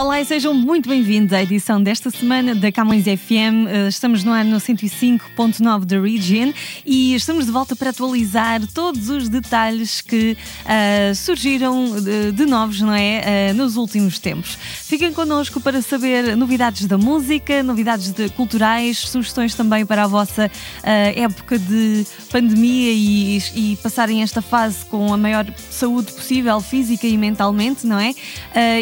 Olá e sejam muito bem-vindos à edição desta semana da Camões FM. Eh, estamos no ano 105.9 da Region e estamos de volta para atualizar todos os detalhes que uh, surgiram de, de, novos, não é? Uh, nos últimos tempos. Fiquem connosco para saber novidades da música, novidades de, culturais, sugestões também para a vossa uh, época de pandemia e, e, passarem esta fase com a maior saúde possível, física e mentalmente, não é?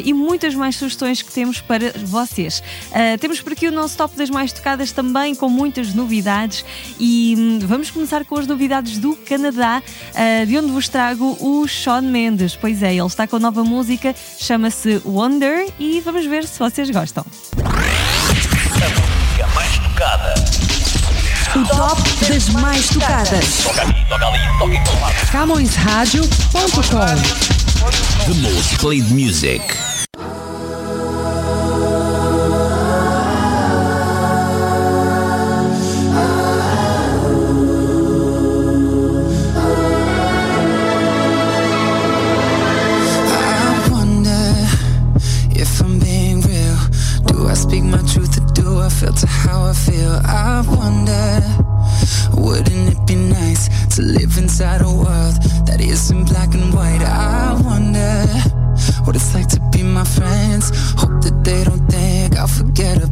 e muitas mais sugestões que temos para vocês. Uh, temos por aqui o nosso top das mais tocadas também, com muitas novidades. E hum, vamos começar com as novidades do Canadá, uh, de onde vos trago o Sean Mendes. Pois é, ele está com nova música, chama-se Wonder, e vamos ver se vocês gostam. A música mais tocada. O top das mais tocadas. CamõesRádio.com The most played music. Forget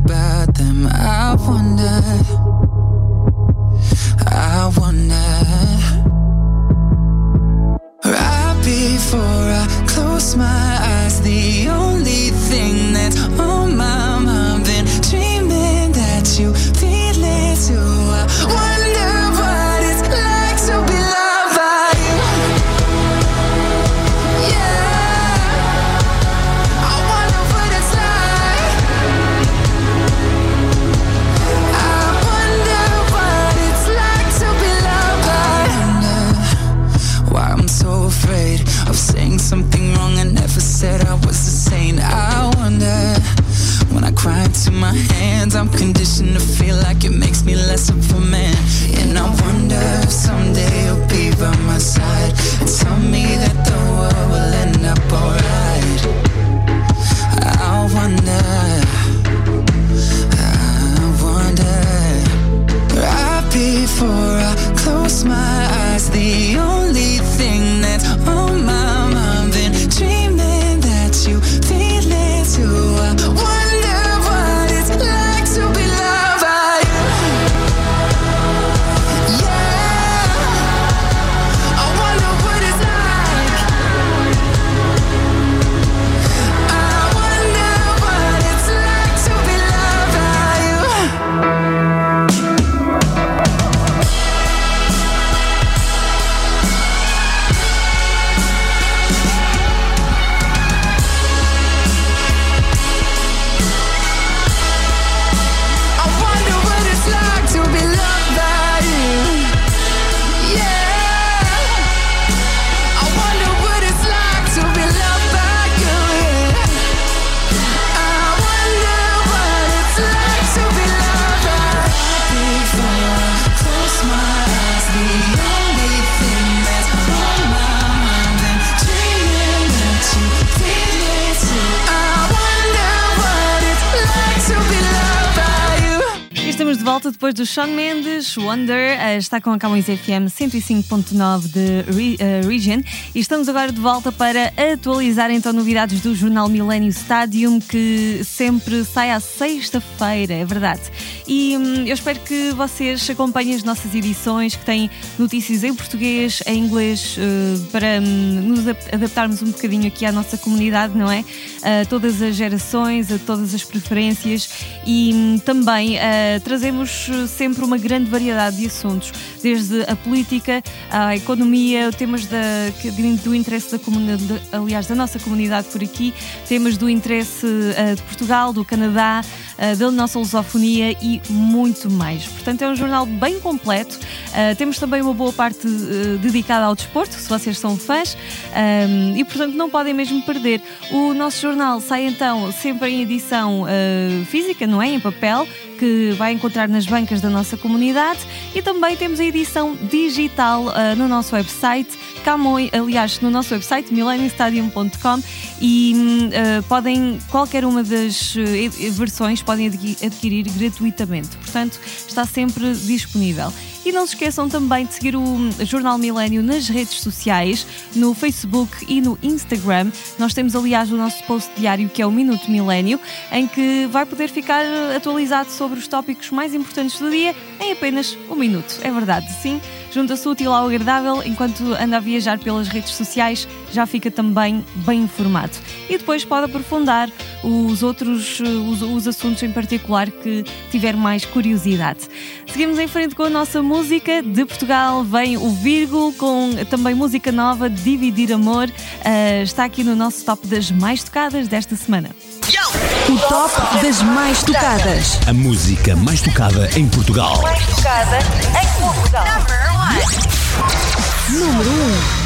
volta depois do Sean Mendes, Wonder, eh, está com a Camões FM 105.9 de eh, Region e estamos agora de volta para atualizar então novidades do jornal Millennium Stadium que sempre sai à sexta-feira, é verdade. E hum, eu espero que vocês acompanhem as nossas edições que têm notícias em português, em inglês, eh, para hum, nos ap- adaptarmos um bocadinho aqui à nossa comunidade, não é? A todas as gerações, a todas as preferências e hum, também eh, trazemos sempre uma grande variedade de assuntos, desde a política, a economia, temas da, do interesse da comunidade, aliás, da nossa comunidade por aqui, temas do interesse eh, de Portugal, do Canadá, uh, da nossa lusofonia e muito mais. Portanto, é um jornal bem completo. Uh, temos também uma boa parte uh, dedicada ao desporto, se vocês são fãs, um, e portanto não podem mesmo perder. O nosso jornal sai então sempre em edição física, não é? Em papel que vai encontrar nas bancas da nossa comunidade. E também temos a edição digital uh, no nosso website Camões, aliás, no nosso website millenniumstadium.com e uh, podem, qualquer uma das uh, versões podem adquirir gratuitamente, portanto está sempre disponível. E não se esqueçam também de seguir o Jornal Milênio nas redes sociais, no Facebook e no Instagram. Nós temos, aliás, o nosso post diário que é o Minuto Milênio, em que vai poder ficar atualizado sobre os tópicos mais importantes do dia em apenas um minuto. É verdade, sim. Junta-se útil ao agradável enquanto anda a viajar pelas redes sociais, já fica também bem informado. E depois pode aprofundar os outros os, os assuntos em particular que tiver mais curiosidade. Seguimos em frente com a nossa música. De Portugal vem o Vírgul com também música nova, Dividir Amor. Uh, está aqui no nosso top das mais tocadas desta semana. O top das mais tocadas. A música mais tocada em Portugal. Mais tocada em Portugal. Número 1.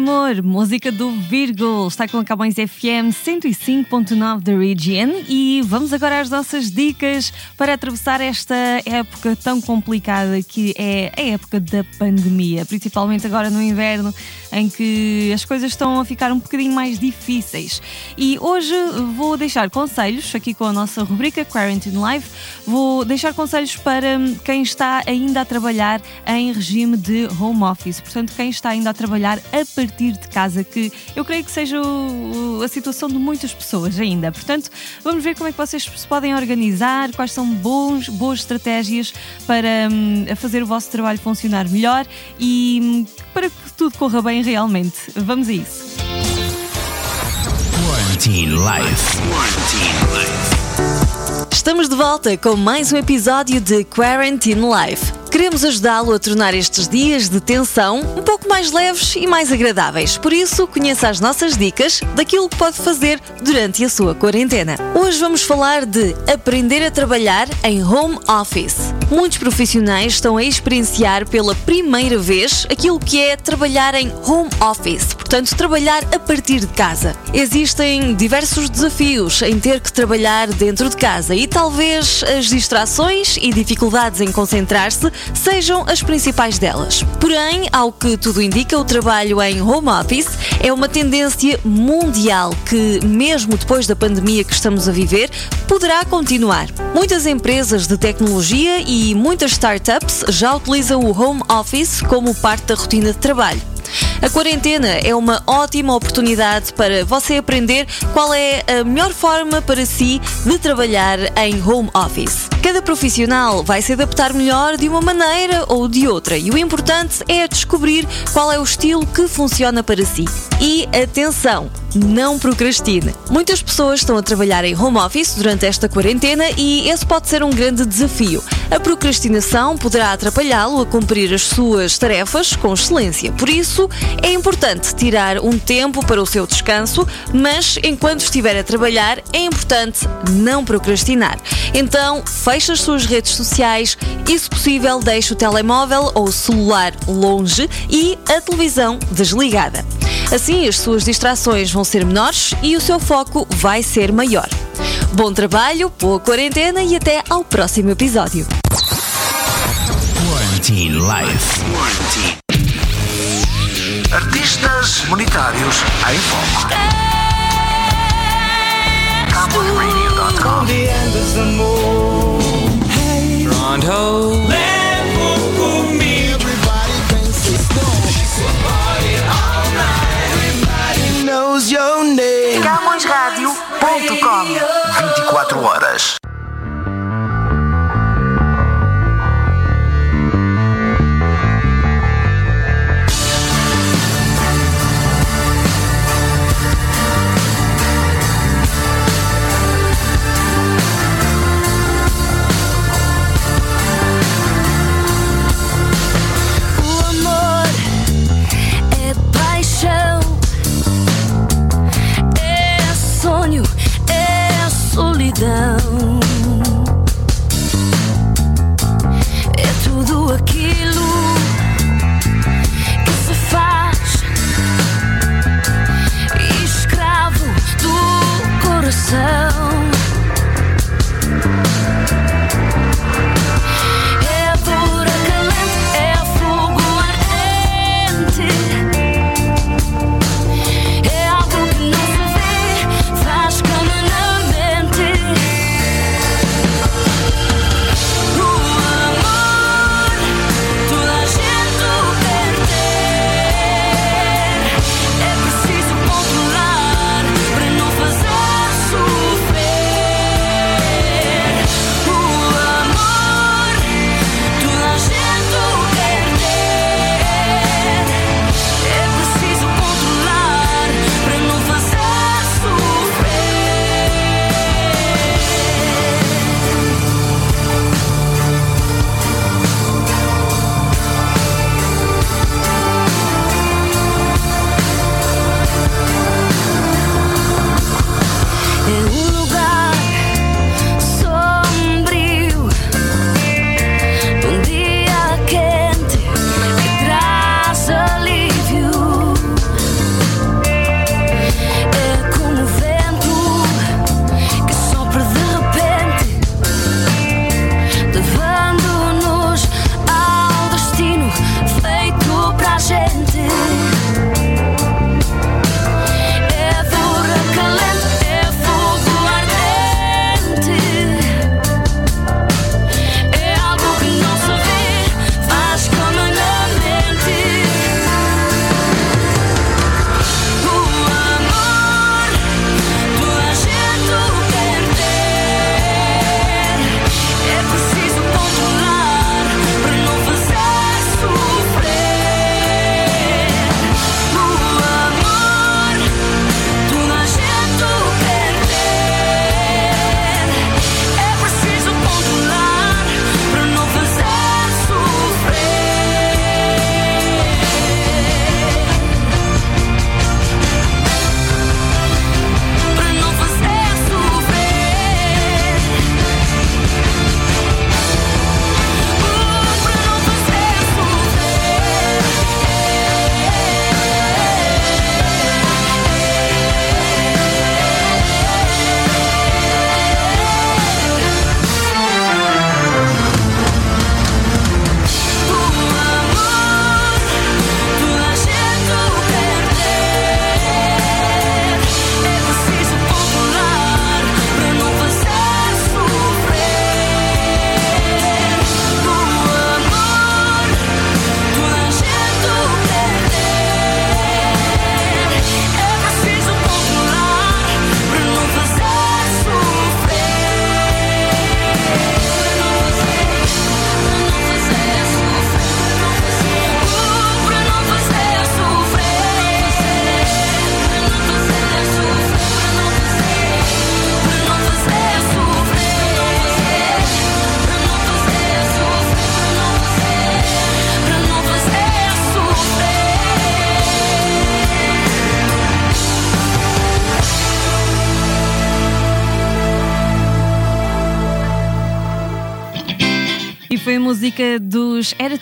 Amor, música do Virgul, está com a Camões FM 105.9 da Region e vamos agora às nossas dicas para atravessar esta época tão complicada que é a época da pandemia, principalmente agora no inverno, em que as coisas estão a ficar um bocadinho mais difíceis. E hoje vou deixar conselhos aqui com a nossa rubrica Quarantine Live, vou deixar conselhos para quem está ainda a trabalhar em regime de home office, portanto, quem está ainda a trabalhar a partir de casa, que eu creio que seja o, a situação de muitas pessoas ainda. Portanto, vamos ver como é que vocês se podem organizar, quais são bons, boas estratégias para hum, fazer o vosso trabalho funcionar melhor e hum, para que tudo corra bem realmente. Vamos a isso. Quarantine Life. Quarantine Life. Estamos de volta com mais um episódio de Quarantine Life. Queremos ajudá-lo a tornar estes dias de tensão um pouco mais leves e mais agradáveis. Por isso, conheça as nossas dicas daquilo que pode fazer durante a sua quarentena. Hoje vamos falar de aprender a trabalhar em home office. Muitos profissionais estão a experienciar pela primeira vez aquilo que é trabalhar em home office, portanto, trabalhar a partir de casa. Existem diversos desafios em ter que trabalhar dentro de casa e talvez as distrações e dificuldades em concentrar-se sejam as principais delas. Porém, ao que tudo indica, o trabalho em home office é uma tendência mundial que, mesmo depois da pandemia que estamos a viver, poderá continuar. Muitas empresas de tecnologia e muitas startups já utilizam o home office como parte da rotina de trabalho. A quarentena é uma ótima oportunidade para você aprender qual é a melhor forma para si de trabalhar em home office. Cada profissional vai se adaptar melhor de uma maneira ou de outra e o importante é descobrir qual é o estilo que funciona para si. E atenção! Não procrastine. Muitas pessoas estão a trabalhar em home office durante esta quarentena e esse pode ser um grande desafio. A procrastinação poderá atrapalhá-lo a cumprir as suas tarefas com excelência. Por isso, é importante tirar um tempo para o seu descanso, mas enquanto estiver a trabalhar, é importante não procrastinar. Então, feche as suas redes sociais e, se possível, deixe o telemóvel ou o celular longe e a televisão desligada. Assim, as suas distrações vão ser menores e o seu foco vai ser maior. Bom trabalho, boa quarentena e até ao próximo episódio. Quarantine Life. Quarantine. Artistas monetários em foco. CamõesRadio.com knows your name. CamõesRádio.com 24 horas. aquilo que se faz escravo do coração.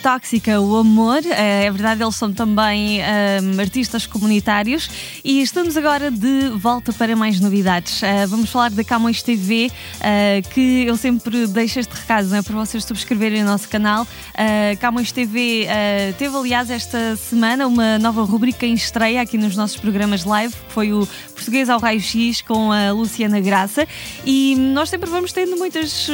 Tóxica, o Amor. Eh, É verdade, eles são também ahm, artistas comunitários. E estamos agora de volta para mais novidades. Eh, vamos falar da Camões TV, eh, que eu sempre deixo este recado é, para vocês subscreverem o nosso canal. Eh, Camões TV eh, teve, aliás, esta semana uma nova rubrica em estreia aqui nos nossos programas live, que foi o Português ao Raio X com a Luciana Graça. E nós sempre vamos tendo muitas,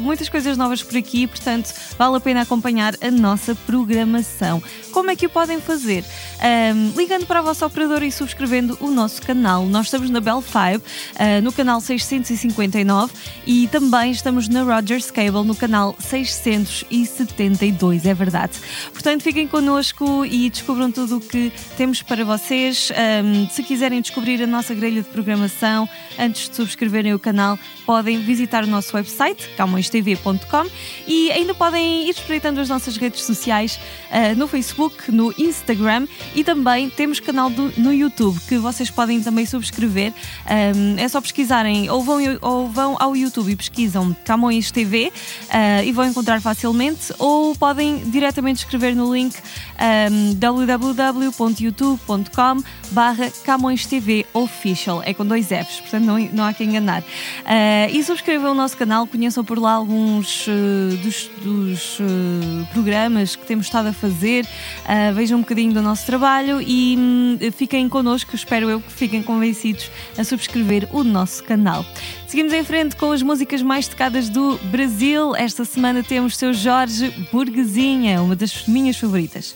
muitas coisas novas por aqui, portanto, vale a pena acompanhar a nossa programação. Como é que o podem fazer? Ahm, ligando para a vossa operadora e subscrevendo o nosso canal. Nós estamos na Bell 5, ah, no canal 659 e também estamos na Rogers Cable no canal 672, é verdade. Portanto, fiquem connosco e descubram tudo o que temos para vocês. Ahm, se quiserem descobrir a nossa grelha de programação antes de subscreverem o canal, podem visitar o nosso website, camõestv.com e ainda podem ir espreitando as nossas redes sociais ah, no Facebook, no Instagram e também temos canal do- no YouTube que vocês podem também subscrever. Ahm, é só pesquisarem ou vão, ou vão ao YouTube e pesquisam Camões TV ah, e vão encontrar facilmente ou podem diretamente escrever no link um, www.youtube.com barra Camões TV Official. É com dois Fs, portanto não, não há que enganar. Ah, e subscrevam o nosso canal, conheçam por lá alguns eh, dos, dos, eh, programas que temos estado a fazer, ah, vejam um bocadinho do nosso trabalho e hum, fiquem connosco, espero eu que fiquem convencidos a subscrever o nosso canal. Seguimos em frente com as músicas mais tocadas do Brasil. Esta semana temos seu Jorge Burguesinha, uma das minhas favoritas.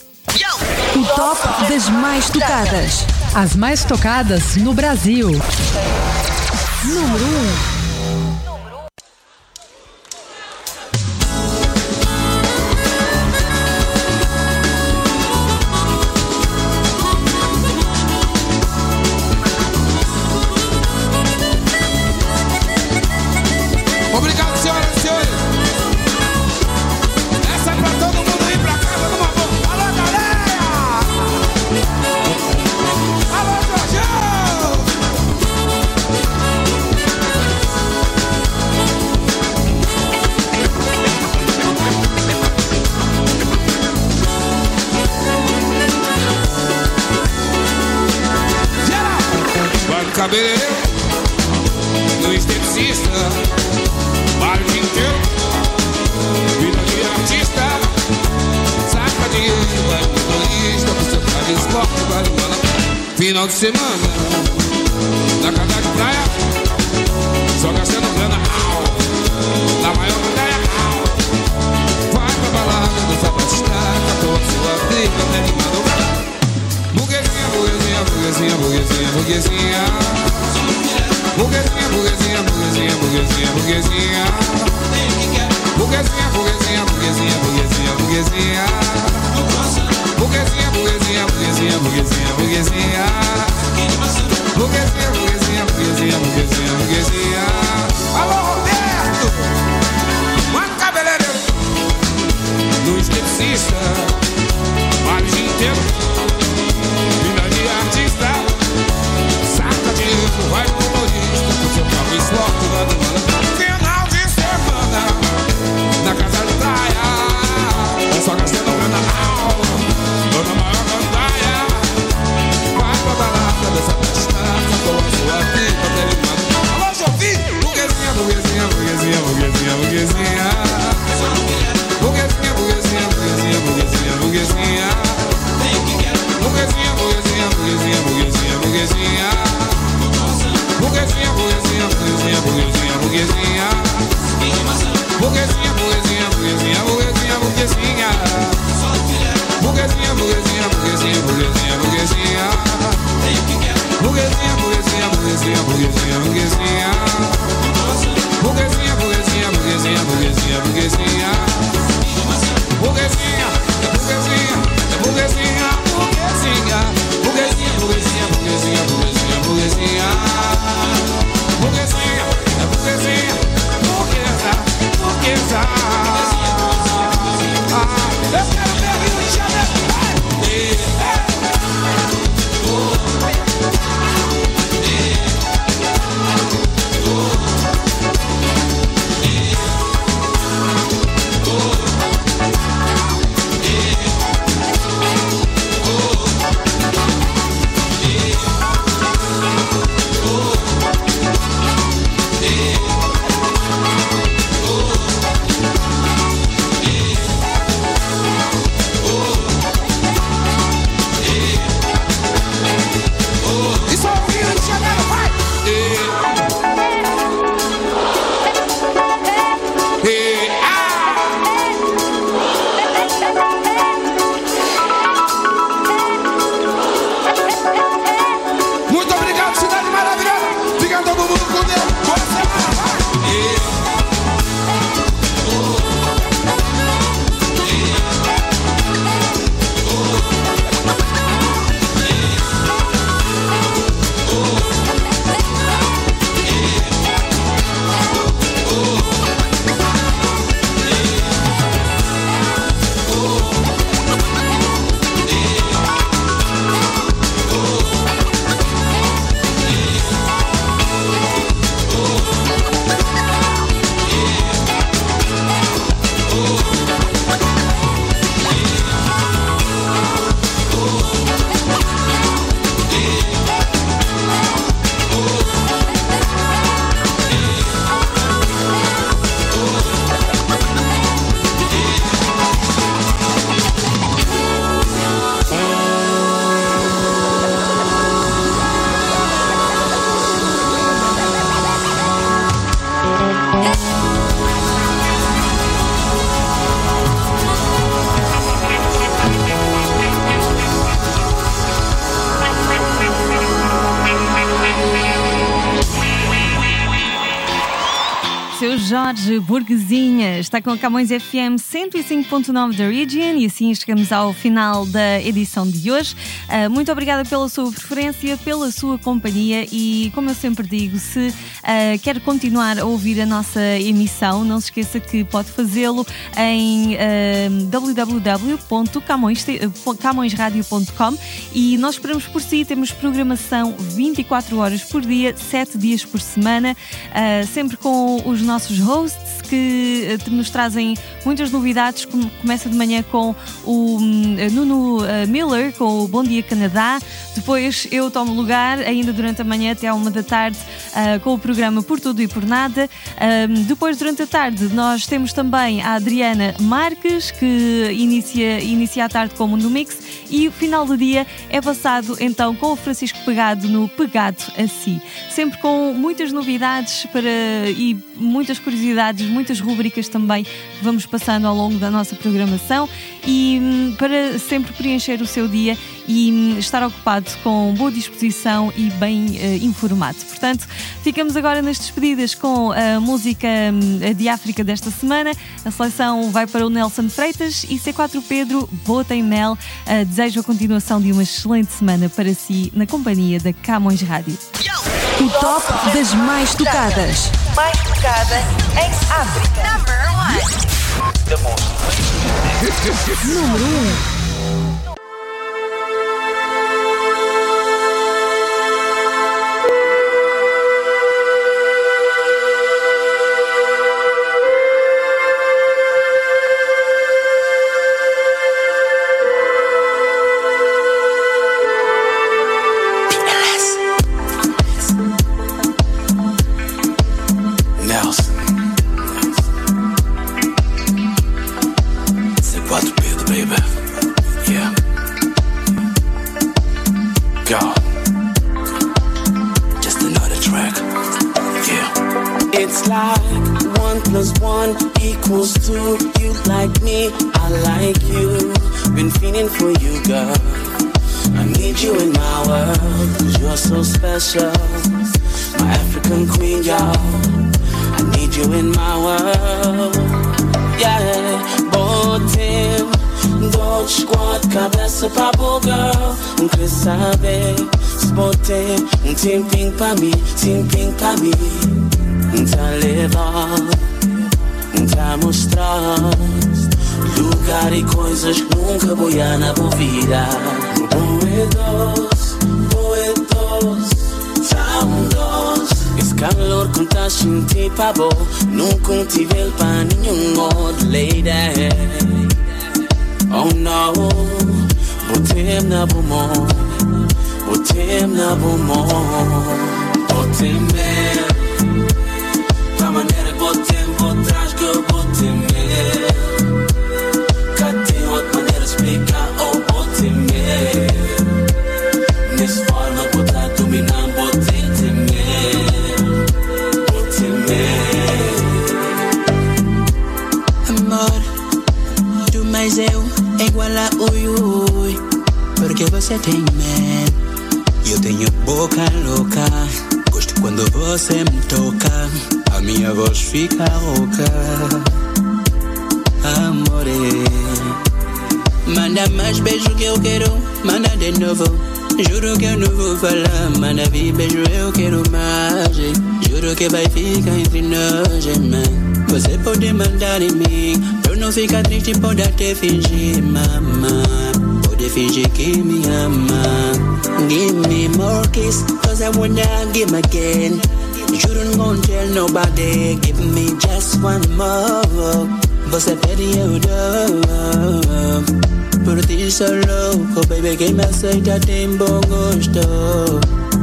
O top das mais tocadas. As mais tocadas no Brasil. Número 1. Final de semana, na casa de praia, só gastando grana, na maior praia. Vai pra balada, dança pra destaca, toda sua vida, até animado. Burguesinha, burguesinha, burguesinha, burguesinha, burguesinha. Burguesinha, burguesinha, burguesinha, burguesinha, burguesinha. Burguesinha, burguesinha, burguesinha, burguesinha, burguesinha. Burguesinha, burguesinha, burguesinha, burguesinha, burguesinha. Burguesinha, burguesinha, burguesinha, burguesinha, burguesinha. Alô, Roberto! Mano cabeleireiro do esteticista, vale dia inteiro. Vida de artista, saca dinheiro, vai pro motorista, com seu carro esporte, vai no time Jorge Burguesinha está com a Camões FM 105.9 da Region e assim chegamos ao final da edição de hoje. Uh, muito obrigada pela sua preferência, pela sua companhia e, como eu sempre digo, se uh, quer continuar a ouvir a nossa emissão, não se esqueça que pode fazê-lo em uh, www.camõesradio.com e nós esperamos por si, temos programação 24 horas por dia, 7 dias por semana, sempre com os nossos hosts que uh, nos trazem muitas novidades. Começa de manhã com o um, Nuno uh, Miller, com o Bom Dia Canadá. Depois eu tomo lugar, ainda durante a manhã até à uma da tarde, com o programa Por Tudo e Por Nada. depois, durante a tarde, nós temos também a Adriana Marques, que inicia, inicia a tarde com o Mundo Mix. E o final do dia é passado então com o Francisco Pegado no Pegado a Si. Sempre com muitas novidades para, e muitas curiosidades, muitas rubricas também vamos passando ao longo da nossa programação. E hum, para sempre preencher o seu dia e hum, estar ocupado com boa disposição e bem uh, informado. Portanto, ficamos agora nas despedidas com a música um, de África desta semana. A seleção vai para o Nelson Freitas e C4 Pedro, Bota em Mel. Uh, desejo a continuação de uma excelente semana para si na companhia da Camões Rádio. O top das mais tocadas. Mais tocada em África. Número 1. Nelson. Y'all. I need you in my world. Yeah, botem. Dodge squad, cabeça pra. Não quer saber. Se botem um tempinho pra mim, tempinho pra mim. Tá levar, tá mostrar. Lugar e coisas que nunca vou ir na vou virar. Boedos, boedos, doce. Esse calor que tá sentindo pra bom, nunca tive pra nenhum outro lady. Oh no, botem na bumon, botem na bumon, botem mesmo. Voz fica rouca Amore. Manda mais beijo que eu quero Manda de novo. Juro que eu não vou falar Manda vir beijo eu quero mais. Juro que vai ficar entre nós, man Você pode mandar em mim eu não ficar triste pode até fingir, mama. Pode fingir que me ama. Give me more kiss Cause I wanna give again Juro não gonna tell nobody. Give me just one more. Você pede eu dou. Por ti sou louco, baby Quem me aceita tem bom gosto.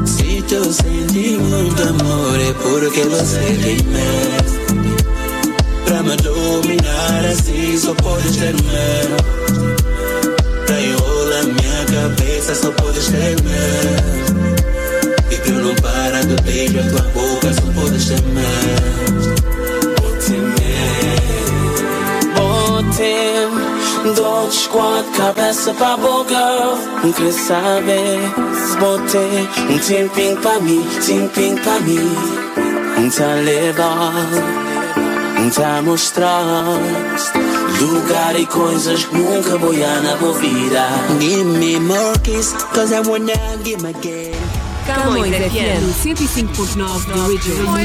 Se tu sente muito amor É porque você tem medo. Pra me dominar assim só podes ter medo. Pra enrolar minha cabeça só podes ter medo E eu não parar do beijo a tua boca só podes ter medo Botem mesmo. Botem Dodge squad, cabeça pra girl. Não quer saber. Se botem um tempinho pra mim, tempinho pra mim. Tá levar. Tá mostrar lugar e coisas que nunca vou na minha. Give me more kiss, cause I wanna give again. Camões FM 105.9 The Original.